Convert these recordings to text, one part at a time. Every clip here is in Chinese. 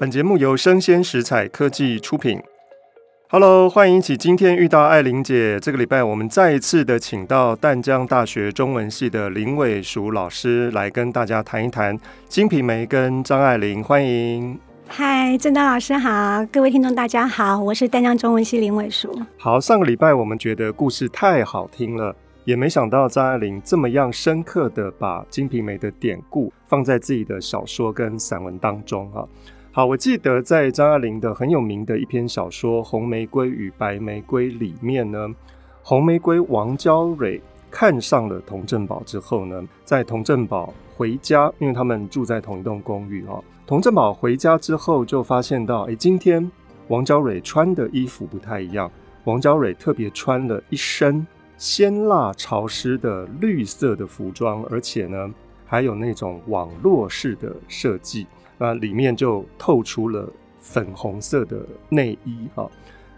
本节目由生鲜食材科技出品。Hello，欢迎一起今天遇到艾琳姐。这个礼拜我们再一次的请到淡江大学中文系的林伟淑老师来跟大家谈一谈《金瓶梅》跟张爱玲。欢迎。嗨，郑丹老师好，各位听众大家好，我是淡江中文系林伟淑。好，上个礼拜我们觉得故事太好听了，也没想到张爱玲这么样深刻的把《金瓶梅》的典故放在自己的小说跟散文当中啊。好，我记得在张爱玲的很有名的一篇小说《红玫瑰与白玫瑰》里面呢，红玫瑰王娇蕊看上了童振宝之后呢，在童振宝回家，因为他们住在同一栋公寓哦。童振宝回家之后就发现到，哎，今天王娇蕊穿的衣服不太一样，王娇蕊特别穿了一身鲜辣潮湿的绿色的服装，而且呢，还有那种网络式的设计。那里面就透出了粉红色的内衣哈，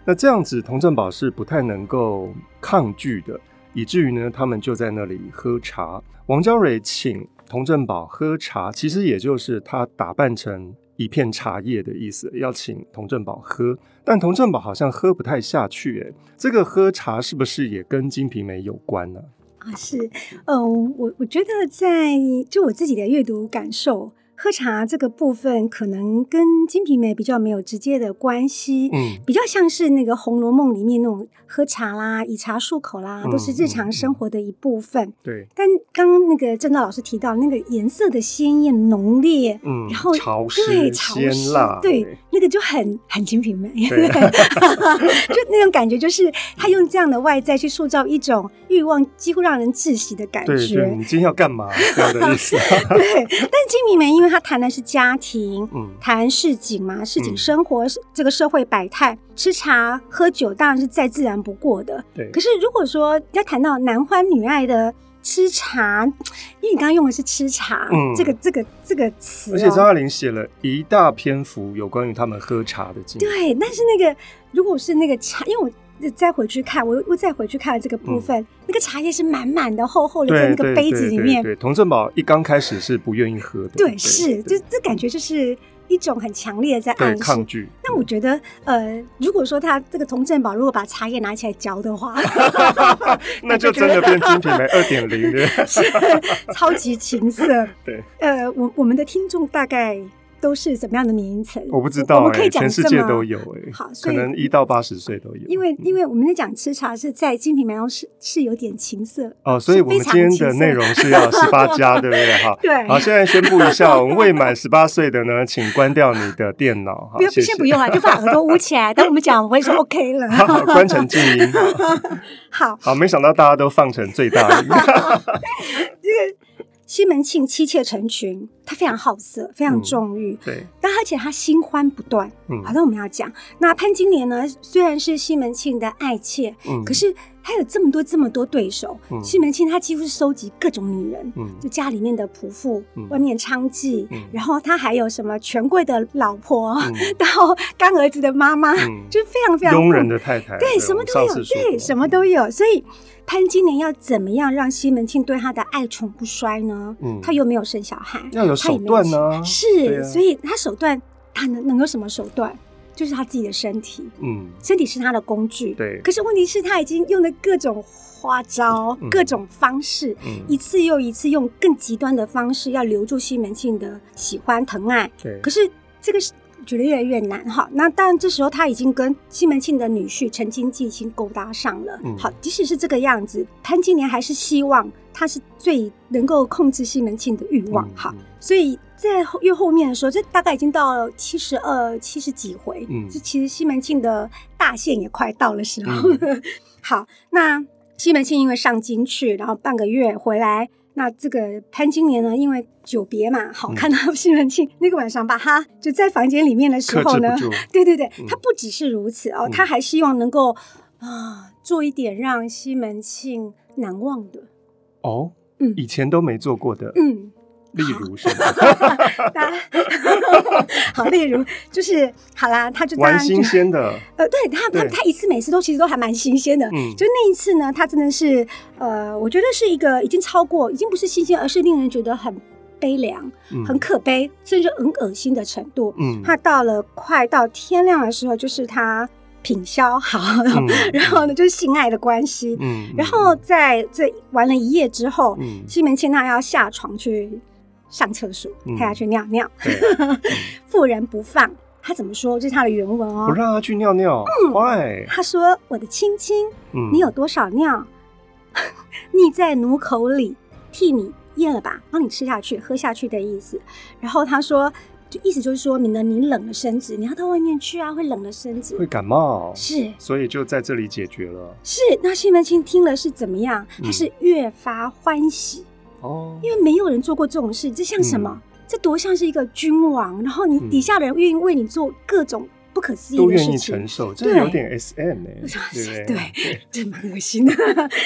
那这样子童振宝是不太能够抗拒的，以至于呢，他们就在那里喝茶。王娇蕊请童振宝喝茶，其实也就是他打扮成一片茶叶的意思，要请童振宝喝。但童振宝好像喝不太下去，哎，这个喝茶是不是也跟《金瓶梅》有关呢？啊，是，呃，我我觉得在就我自己的阅读感受。喝茶这个部分可能跟《金瓶梅》比较没有直接的关系，嗯，比较像是那个《红楼梦》里面那种喝茶啦、以茶漱口啦，都是日常生活的一部分。对。但刚刚那个郑道老师提到那个颜色的鲜艳浓烈，嗯，然后潮湿对潮湿，对，对那个就很很《金瓶梅》对，就那种感觉，就是他用这样的外在去塑造一种欲望几乎让人窒息的感觉。对，对你今天要干嘛？这样的意思。对，但《金瓶梅》因为他谈的是家庭，嗯，谈市井嘛，市井生活，嗯、这个社会百态，吃茶喝酒当然是再自然不过的。对。可是如果说要谈到男欢女爱的吃茶，因为你刚刚用的是吃茶，嗯，这个这个这个词、喔，而且张爱玲写了一大篇幅有关于他们喝茶的经历。对，但是那个如果是那个茶，因为我。再回去看，我又再回去看了这个部分，嗯、那个茶叶是满满的、厚厚的，在那个杯子里面。对，童振宝一刚开始是不愿意喝的。对，对是，就这感觉就是一种很强烈的在暗示抗拒。那我觉得，呃，如果说他这个童振宝如果把茶叶拿起来嚼的话，那就真的变金品梅二点零了，是超级情色。对，呃，我我们的听众大概。都是怎么样的年龄层？我不知道、欸，我们可以讲全世界都有哎、欸，好，可能一到八十岁都有。因为因为我们在讲吃茶是在金瓶梅中是是有点情色哦，所以我们今天的内容是要十八加，对不对？哈，对。好，现在宣布一下，我们未满十八岁的呢，请关掉你的电脑。哈，不用，谢谢先不用啊，就把耳朵捂起来。等我们讲，我会说 OK 了。好，好，关成静音。好 好，没想到大家都放成最大音。西门庆妻妾成群，他非常好色，非常纵欲、嗯，对，但而且他新欢不断。嗯，好，那我们要讲，那潘金莲呢？虽然是西门庆的爱妾，嗯，可是他有这么多这么多对手。嗯，西门庆他几乎是收集各种女人，嗯，就家里面的仆妇，嗯，外面娼妓，嗯，然后他还有什么权贵的老婆，嗯，然后干儿子的妈妈，嗯，就非常非常佣人的太太，对，什么都有，对，什么都有，所以。潘金莲要怎么样让西门庆对她的爱宠不衰呢？嗯，她又没有生小孩，要有手段呢、啊。是、啊，所以她手段，她能能有什么手段？就是她自己的身体。嗯，身体是她的工具。对。可是问题是，他已经用了各种花招、嗯、各种方式、嗯，一次又一次用更极端的方式，要留住西门庆的喜欢疼爱。对。可是这个是。觉得越来越难哈，那当然这时候他已经跟西门庆的女婿陈经济已经勾搭上了。嗯，好，即使是这个样子，潘金莲还是希望他是最能够控制西门庆的欲望。哈、嗯嗯，所以在越后面的时候，这大概已经到了七十二、七十几回。嗯，这其实西门庆的大限也快到了时候。嗯、好，那西门庆因为上京去，然后半个月回来。那这个潘金莲呢，因为久别嘛，好看到西门庆、嗯、那个晚上吧，他就在房间里面的时候呢，对对对，他不只是如此哦，他还希望能够啊做一点让西门庆难忘的。哦，嗯，以前都没做过的，嗯。例如什么？好，例如就是好啦，他就蛮新鲜的。呃，对他，他他一次每次都其实都还蛮新鲜的。嗯，就那一次呢，他真的是呃，我觉得是一个已经超过，已经不是新鲜，而是令人觉得很悲凉，嗯、很可悲，甚至很恶心的程度。嗯，他到了快到天亮的时候，就是他品销好，嗯、然后呢，就是性爱的关系。嗯，然后在这玩了一夜之后，嗯、西门庆他要下床去上厕所，嗯、他要去尿尿，妇人不放。他怎么说？这是他的原文哦。不让他去尿尿。嗯，Why? 他说：“我的亲亲，嗯、你有多少尿，腻在奴口里替你咽了吧，帮你吃下去、喝下去的意思。”然后他说，就意思就是说，免得你冷了身子，你要到外面去啊，会冷了身子，会感冒。是，所以就在这里解决了。是，那西门庆听了是怎么样？他是越发欢喜哦，因为没有人做过这种事，这像什么？嗯这多像是一个君王，然后你底下的人愿意为你做各种不可思议的事情，都愿意承受，这有点 SM 哎，对，这蛮恶心的。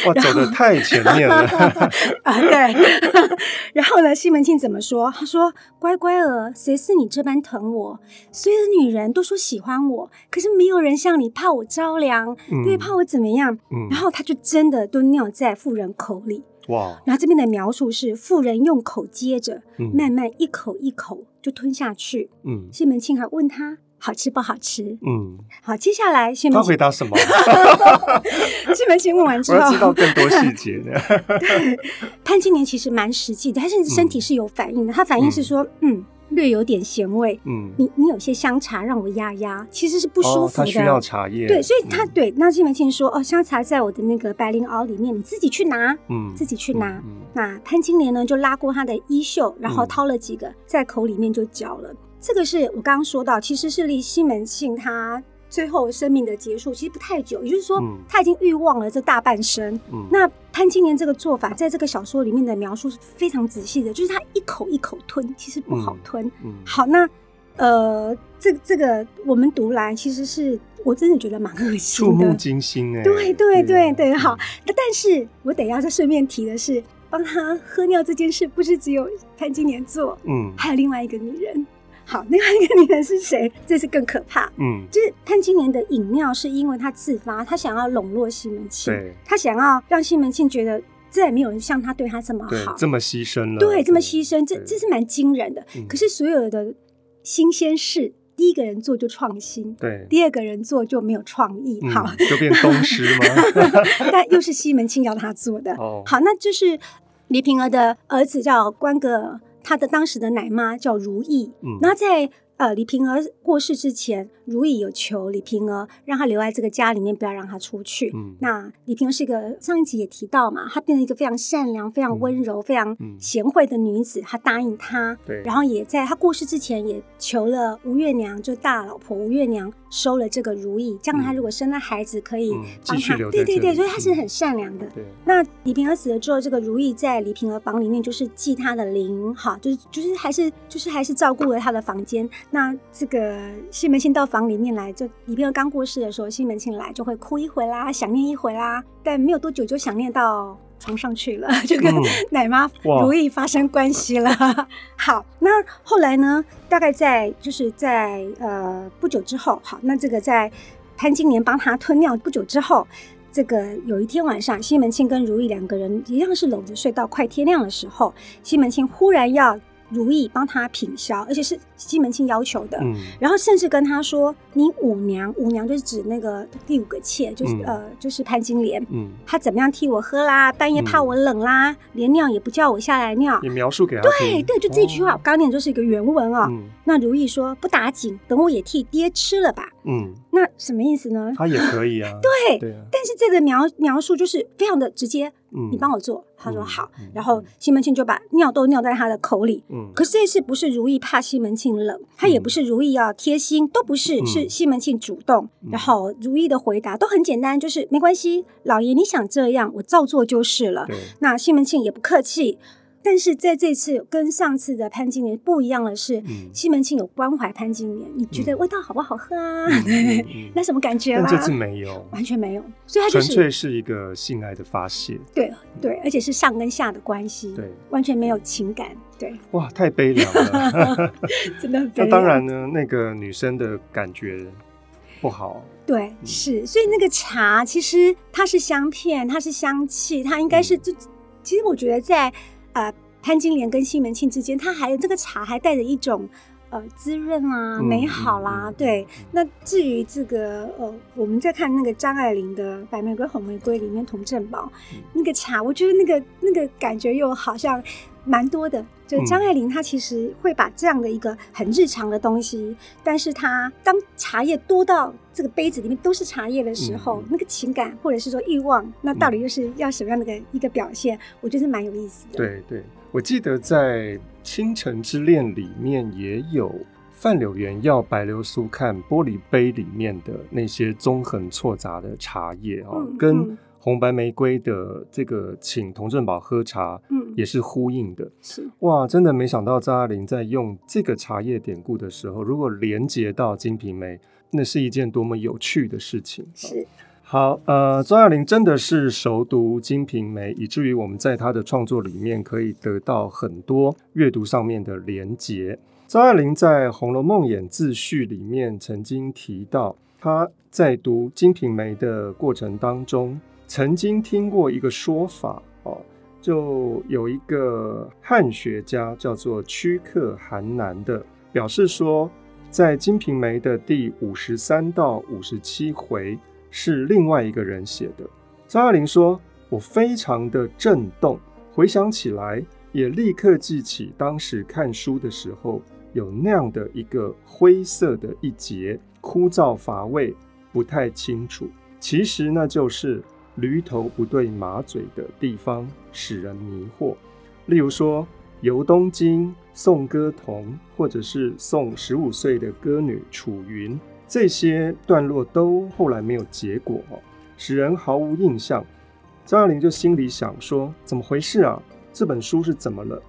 哇，走的太前面了 啊！对。然后呢，西门庆怎么说？他说：“乖乖儿，谁似你这般疼我？所有的女人都说喜欢我，可是没有人像你怕我着凉，对，怕我怎么样？然后他就真的都尿在妇人口里。”哇！然后这边的描述是妇人用口接着，嗯、慢慢一口一口就吞下去。嗯，西门庆还问他好吃不好吃？嗯，好，接下来西门庆他回答什么？西门庆问完之后，我要知道更多细节的。对，潘金莲其实蛮实际的，她甚至身体是有反应的。嗯、他反应是说，嗯。略有点咸味，嗯，你你有些香茶让我压压，其实是不舒服的。他需要茶叶，对，所以他对那西门庆说，哦，香茶在我的那个白绫袄里面，你自己去拿，嗯，自己去拿。那潘金莲呢，就拉过他的衣袖，然后掏了几个在口里面就嚼了。这个是我刚刚说到，其实是离西门庆他。最后生命的结束其实不太久，也就是说他已经欲望了这大半生。嗯、那潘金莲这个做法，在这个小说里面的描述是非常仔细的，就是他一口一口吞，其实不好吞。嗯嗯、好，那呃，这这个我们读来，其实是我真的觉得蛮恶心的，触目惊心哎。对对对对，好。那但是我等一下再顺便提的是，帮他喝尿这件事，不是只有潘金莲做，嗯，还有另外一个女人。好，另外一个女人是谁？这是更可怕。嗯，就是潘金莲的饮尿，是因为她自发，她想要笼络西门庆，对，她想要让西门庆觉得再也没有人像他对他这么好，这么牺牲了，对，这么牺牲，这这是蛮惊人的。可是所有的新鲜事，第一个人做就创新，对，第二个人做就没有创意，好，就变东施吗？但又是西门庆要他做的。哦，好，那就是李瓶儿的儿子叫关个儿。他的当时的奶妈叫如意，嗯，然后在呃李瓶儿过世之前，如意有求李瓶儿让她留在这个家里面，不要让她出去。嗯，那李瓶儿是一个上一集也提到嘛，她变成一个非常善良、非常温柔、嗯、非常贤惠的女子，她答应他，对，然后也在她过世之前也求了吴月娘，就大老婆吴月娘。收了这个如意，将来她如果生了孩子，可以帮他。对对对，所以她是很善良的。那李瓶儿死了之后，这个如意在李瓶儿房里面就是祭她的灵，哈，就是就是还是就是还是照顾了她的房间。那这个西门庆到房里面来，就李瓶儿刚过世的时候，西门庆来就会哭一回啦，想念一回啦，但没有多久就想念到床上去了，就 跟奶妈如意发生关系了。哇好，那后来呢？大概在就是在呃不久之后，好，那这个在潘金莲帮他吞尿不久之后，这个有一天晚上，西门庆跟如意两个人一样是搂着睡到快天亮的时候，西门庆忽然要。如意帮他品销，而且是西门庆要求的。嗯，然后甚至跟他说：“你五娘，五娘就是指那个第五个妾，就是、嗯、呃，就是潘金莲。嗯，他怎么样替我喝啦？半夜怕我冷啦，嗯、连尿也不叫我下来尿。你描述给他对对，就这句话，哦、我刚念就是一个原文啊、哦。嗯、那如意说：不打紧，等我也替爹吃了吧。嗯，那什么意思呢？他也可以啊。对，对啊、但是这个描描述就是非常的直接。嗯，你帮我做。他说好，然后西门庆就把尿都尿在他的口里。嗯，可是这次不是如意怕西门庆冷，他也不是如意要贴心，都不是，是西门庆主动。然后如意的回答都很简单，就是没关系，老爷你想这样，我照做就是了。那西门庆也不客气。但是在这次跟上次的潘金莲不一样的是，西门庆有关怀潘金莲，你觉得味道好不好喝啊？那什么感觉？但这次没有，完全没有，所以他就是纯粹是一个性爱的发泄。对对，而且是上跟下的关系，对，完全没有情感。对，哇，太悲凉了 真的。那当然呢，那个女生的感觉不好。对，是，所以那个茶其实它是香片，它是香气，它应该是就，其实我觉得在。呃，潘金莲跟西门庆之间，他还有这个茶还带着一种。呃，滋润啊，美好啦，嗯嗯、对。那至于这个，呃，我们在看那个张爱玲的《白玫瑰红玫瑰》里面，童振宝、嗯、那个茶，我觉得那个那个感觉又好像蛮多的。就张爱玲她其实会把这样的一个很日常的东西，但是她当茶叶多到这个杯子里面都是茶叶的时候，嗯、那个情感或者是说欲望，那到底又是要什么样的一个一个表现？我觉得是蛮有意思的。对对，我记得在。《倾城之恋》里面也有范柳原要白流苏看玻璃杯里面的那些纵横错杂的茶叶啊，嗯嗯、跟红白玫瑰的这个请童振宝喝茶，嗯，也是呼应的。是哇，真的没想到张爱玲在用这个茶叶典故的时候，如果连接到《金瓶梅》，那是一件多么有趣的事情。是。好，呃，张爱玲真的是熟读《金瓶梅》，以至于我们在她的创作里面可以得到很多阅读上面的连结。张爱玲在《红楼梦演自序》里面曾经提到，她在读《金瓶梅》的过程当中，曾经听过一个说法哦，就有一个汉学家叫做屈可汗南的，表示说，在《金瓶梅》的第五十三到五十七回。是另外一个人写的。张爱玲说：“我非常的震动，回想起来，也立刻记起当时看书的时候有那样的一个灰色的一节，枯燥乏味，不太清楚。其实那就是驴头不对马嘴的地方，使人迷惑。例如说，游东京、送歌童，或者是送十五岁的歌女楚云。”这些段落都后来没有结果，使人毫无印象。张爱玲就心里想说：怎么回事啊？这本书是怎么了？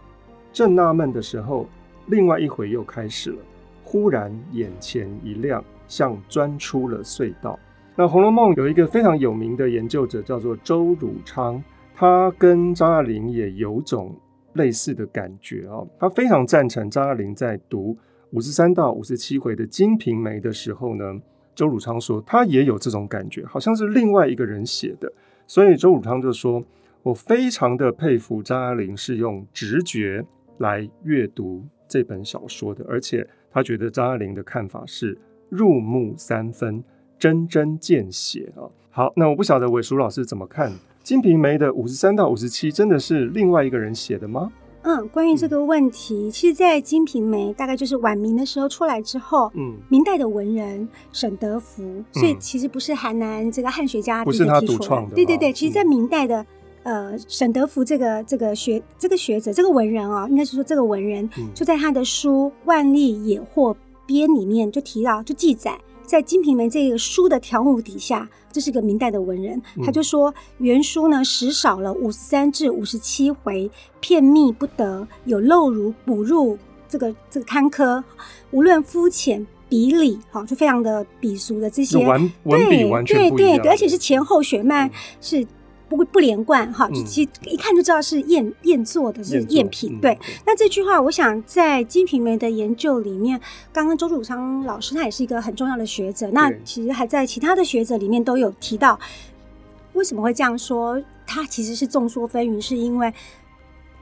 正纳闷的时候，另外一回又开始了。忽然眼前一亮，像钻出了隧道。那《红楼梦》有一个非常有名的研究者叫做周汝昌，他跟张爱玲也有种类似的感觉哦，他非常赞成张爱玲在读。五十三到五十七回的《金瓶梅》的时候呢，周汝昌说他也有这种感觉，好像是另外一个人写的。所以周汝昌就说：“我非常的佩服张爱玲是用直觉来阅读这本小说的，而且他觉得张爱玲的看法是入木三分，针针见血啊。”好，那我不晓得玮淑老师怎么看《金瓶梅》的五十三到五十七，真的是另外一个人写的吗？嗯，关于这个问题，其实，在《金瓶梅》大概就是晚明的时候出来之后，嗯，明代的文人沈德福，所以其实不是韩南这个汉学家不是他独创的，对对对，其实，在明代的呃沈德福这个这个学这个学者这个文人啊，应该是说这个文人就在他的书《万历野获编》里面就提到就记载。在《金瓶梅》这个书的条目底下，这是个明代的文人，他就说原书呢时少了五十三至五十七回，片密不得，有漏如补入这个这个刊科，无论肤浅笔理，好，就非常的鄙俗的这些。文文笔完全不一样，对对对，而且是前后血脉是。不不连贯哈，就其实一看就知道是赝赝作的，是赝品。嗯、对，那这句话，我想在《金瓶梅》的研究里面，刚刚周汝昌老师他也是一个很重要的学者。那其实还在其他的学者里面都有提到，为什么会这样说？他其实是众说纷纭，是因为。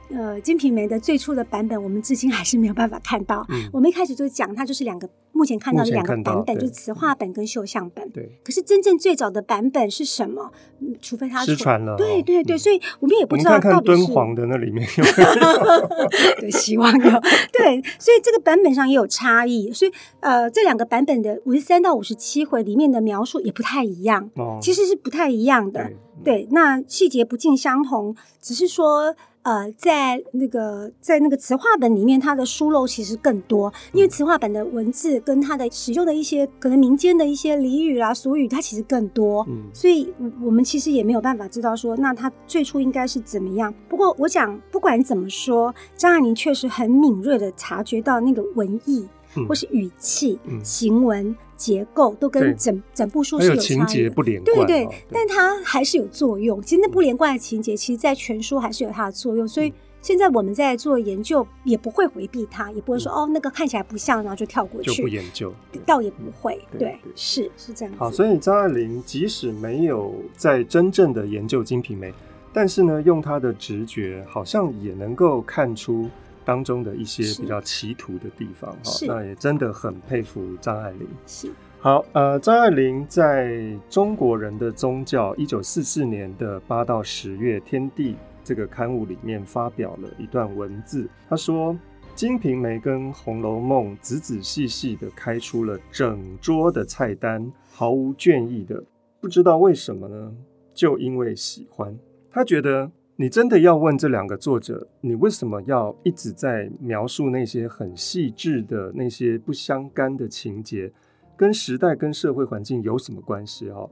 呃，《金瓶梅》的最初的版本，我们至今还是没有办法看到。嗯、我们一开始就讲，它就是两个目前看到的两个版本，就是词话本跟绣像本。对。可是真正最早的版本是什么？嗯、除非它失传了。对对对，嗯、所以我们也不知道到底是。看看敦煌的那里面有没有。对，希望有。对，所以这个版本上也有差异。所以呃，这两个版本的五十三到五十七回里面的描述也不太一样。哦。其实是不太一样的。对。对，那细节不尽相同，只是说。呃，在那个在那个词话本里面，它的疏漏其实更多，因为词话本的文字跟它的使用的一些可能民间的一些俚语啊、俗语，它其实更多，嗯，所以我们其实也没有办法知道说，那它最初应该是怎么样。不过，我想不管怎么说，张爱玲确实很敏锐的察觉到那个文意。或是语气、嗯、行文、结构都跟整整部书是有情节不连贯，对对，对，但它还是有作用。其实那不连贯的情节，其实在全书还是有它的作用。所以现在我们在做研究，也不会回避它，也不会说、嗯、哦那个看起来不像，然后就跳过去，就不研究，倒也不会。对，对，是是这样子。好，所以张爱玲即使没有在真正的研究《金瓶梅》。但是呢，用她的直觉，好像也能够看出当中的一些比较歧途的地方哈。那也真的很佩服张爱玲。是。好，呃，张爱玲在《中国人的宗教》一九四四年的八到十月，《天地》这个刊物里面发表了一段文字。她说：“《金瓶梅》跟《红楼梦》仔仔细细的开出了整桌的菜单，毫无倦意的。不知道为什么呢？就因为喜欢。她觉得，你真的要问这两个作者，你为什么要一直在描述那些很细致的那些不相干的情节？”跟时代、跟社会环境有什么关系？哈，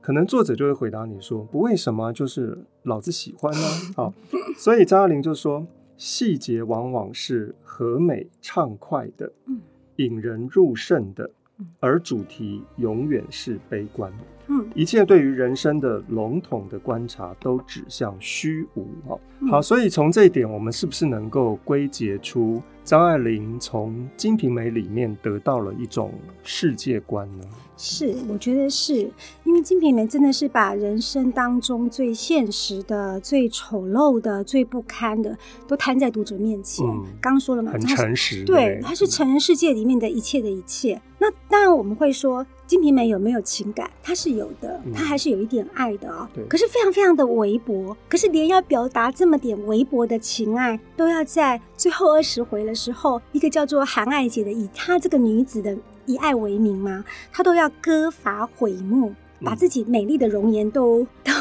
可能作者就会回答你说：“不为什么，就是老子喜欢呢。”好，所以张爱玲就说：“细节往往是和美畅快的，引人入胜的，而主题永远是悲观。嗯，一切对于人生的笼统的观察都指向虚无。”好，所以从这一点，我们是不是能够归结出？张爱玲从《金瓶梅》里面得到了一种世界观呢？是，我觉得是因为《金瓶梅》真的是把人生当中最现实的、最丑陋的、最不堪的都摊在读者面前。刚、嗯、说了嘛，很诚实，对，它是成人世界里面的一切的一切。那当然我们会说。《金瓶梅》有没有情感？它是有的，它还是有一点爱的哦。对。可是非常非常的微薄。可是连要表达这么点微薄的情爱，都要在最后二十回的时候，一个叫做韩爱姐的，以她这个女子的以爱为名嘛，她都要割发毁目，把自己美丽的容颜都都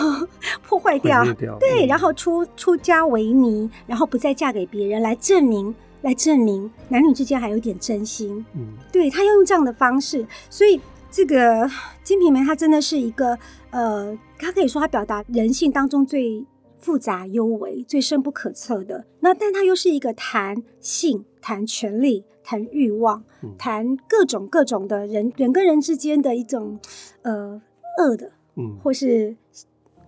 破坏掉。掉。对，然后出出家为尼，然后不再嫁给别人，来证明来证明男女之间还有一点真心。嗯，对，她要用这样的方式，所以。这个《金瓶梅》它真的是一个，呃，它可以说它表达人性当中最复杂、幽微、最深不可测的。那但它又是一个谈性、谈权力、谈欲望、嗯、谈各种各种的人人跟人之间的一种，呃，恶的，嗯，或是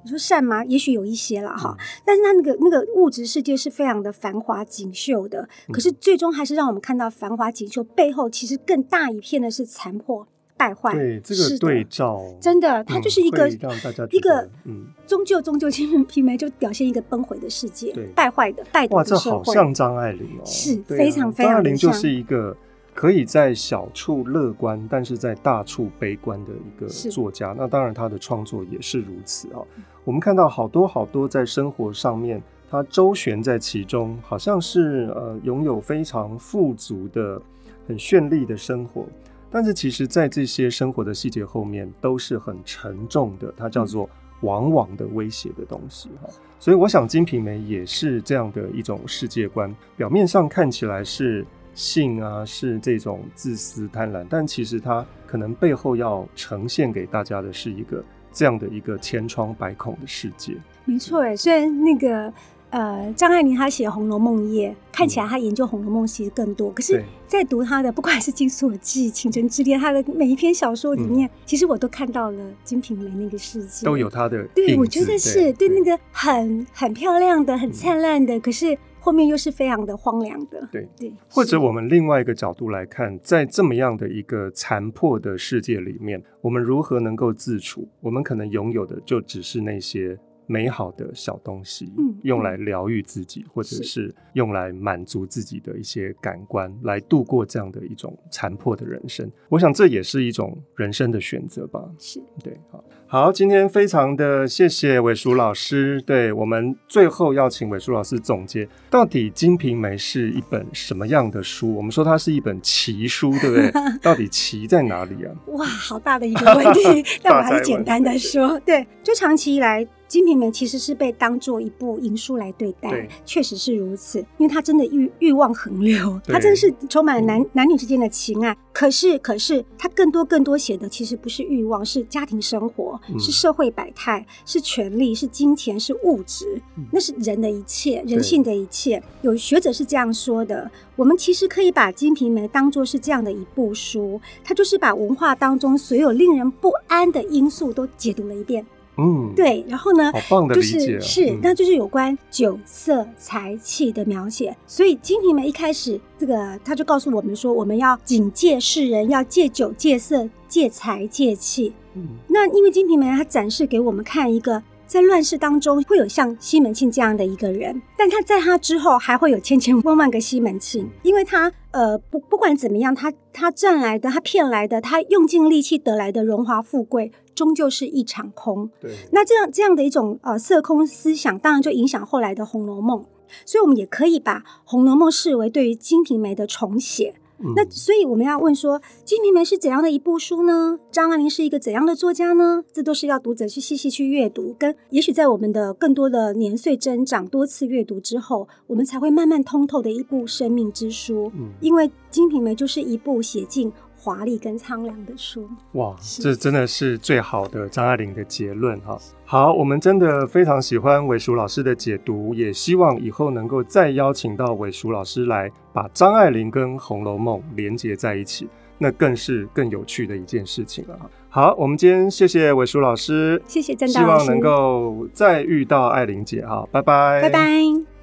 你说善吗？也许有一些了哈。嗯、但是它那个那个物质世界是非常的繁华锦绣的，嗯、可是最终还是让我们看到繁华锦绣背后，其实更大一片的是残破。败坏，对这个对照，真的，它就是一个、嗯、让大家一个，嗯，终究终究，金瓶梅就表现一个崩毁的世界，对，败坏的败的社会。哇，这好像张爱玲哦，是、啊、非常非常。张爱玲就是一个可以在小处乐观，但是在大处悲观的一个作家。那当然，他的创作也是如此啊、哦。我们看到好多好多在生活上面，他周旋在其中，好像是呃拥有非常富足的、很绚丽的生活。但是其实，在这些生活的细节后面，都是很沉重的，它叫做往往的威胁的东西哈。所以，我想《金瓶梅》也是这样的一种世界观。表面上看起来是性啊，是这种自私贪婪，但其实它可能背后要呈现给大家的是一个这样的一个千疮百孔的世界。没错，哎，虽然那个。呃，张爱玲她写《红楼梦》页，看起来她研究《红楼梦》其实更多。可是，在读她的，不管是《金锁记》《倾城之恋》，她的每一篇小说里面，嗯、其实我都看到了《金瓶梅》那个世界，都有她的。对，我觉得是对，对那个很很漂亮的、很灿烂的，嗯、可是后面又是非常的荒凉的。对对。或者我们另外一个角度来看，在这么样的一个残破的世界里面，我们如何能够自处？我们可能拥有的就只是那些。美好的小东西，嗯，用来疗愈自己，嗯，或者是用来满足自己的一些感官，来度过这样的一种残破的人生。我想这也是一种人生的选择吧。是，对，好，好，今天非常的谢谢伟叔老师。对，我们最后要请伟叔老师总结，到底《金瓶梅》是一本什么样的书？我们说它是一本奇书，对不对？到底奇在哪里啊？哇，好大的一个问题，但我还是简单的说，对，就长期以来。《金瓶梅》其实是被当做一部淫书来对待，确实是如此，因为它真的欲欲望横流，它真的是充满了男、嗯、男女之间的情爱。可是，可是它更多更多写的其实不是欲望，是家庭生活，嗯、是社会百态，是权力，是金钱，是物质，嗯、那是人的一切，人性的一切。有学者是这样说的：我们其实可以把《金瓶梅》当做是这样的一部书，它就是把文化当中所有令人不安的因素都解读了一遍。嗯，对，然后呢，好棒的理解，就是是，嗯、那就是有关酒色财气的描写。所以《金瓶梅》一开始，这个他就告诉我们说，我们要警戒世人，要戒酒、戒色、戒财、戒气。嗯，那因为《金瓶梅》它展示给我们看一个在乱世当中会有像西门庆这样的一个人，但他在他之后还会有千千万万个西门庆，因为他呃不不管怎么样，他他赚来的，他骗来的，他用尽力气得来的荣华富贵，终究是一场空。对，那这样这样的一种呃色空思想，当然就影响后来的《红楼梦》，所以我们也可以把《红楼梦》视为对于《金瓶梅》的重写。嗯、那所以我们要问说，《金瓶梅》是怎样的一部书呢？张爱玲是一个怎样的作家呢？这都是要读者去细细去阅读，跟也许在我们的更多的年岁增长、多次阅读之后，我们才会慢慢通透的一部生命之书。嗯，因为《金瓶梅》就是一部写尽华丽跟苍凉的书。哇，这真的是最好的张爱玲的结论哈。好，我们真的非常喜欢玮淑老师的解读，也希望以后能够再邀请到玮淑老师来，把张爱玲跟《红楼梦》连接在一起，那更是更有趣的一件事情了。好，我们今天谢谢玮淑老师，谢谢郑大老师，希望能够再遇到爱玲姐哈，拜拜，拜拜。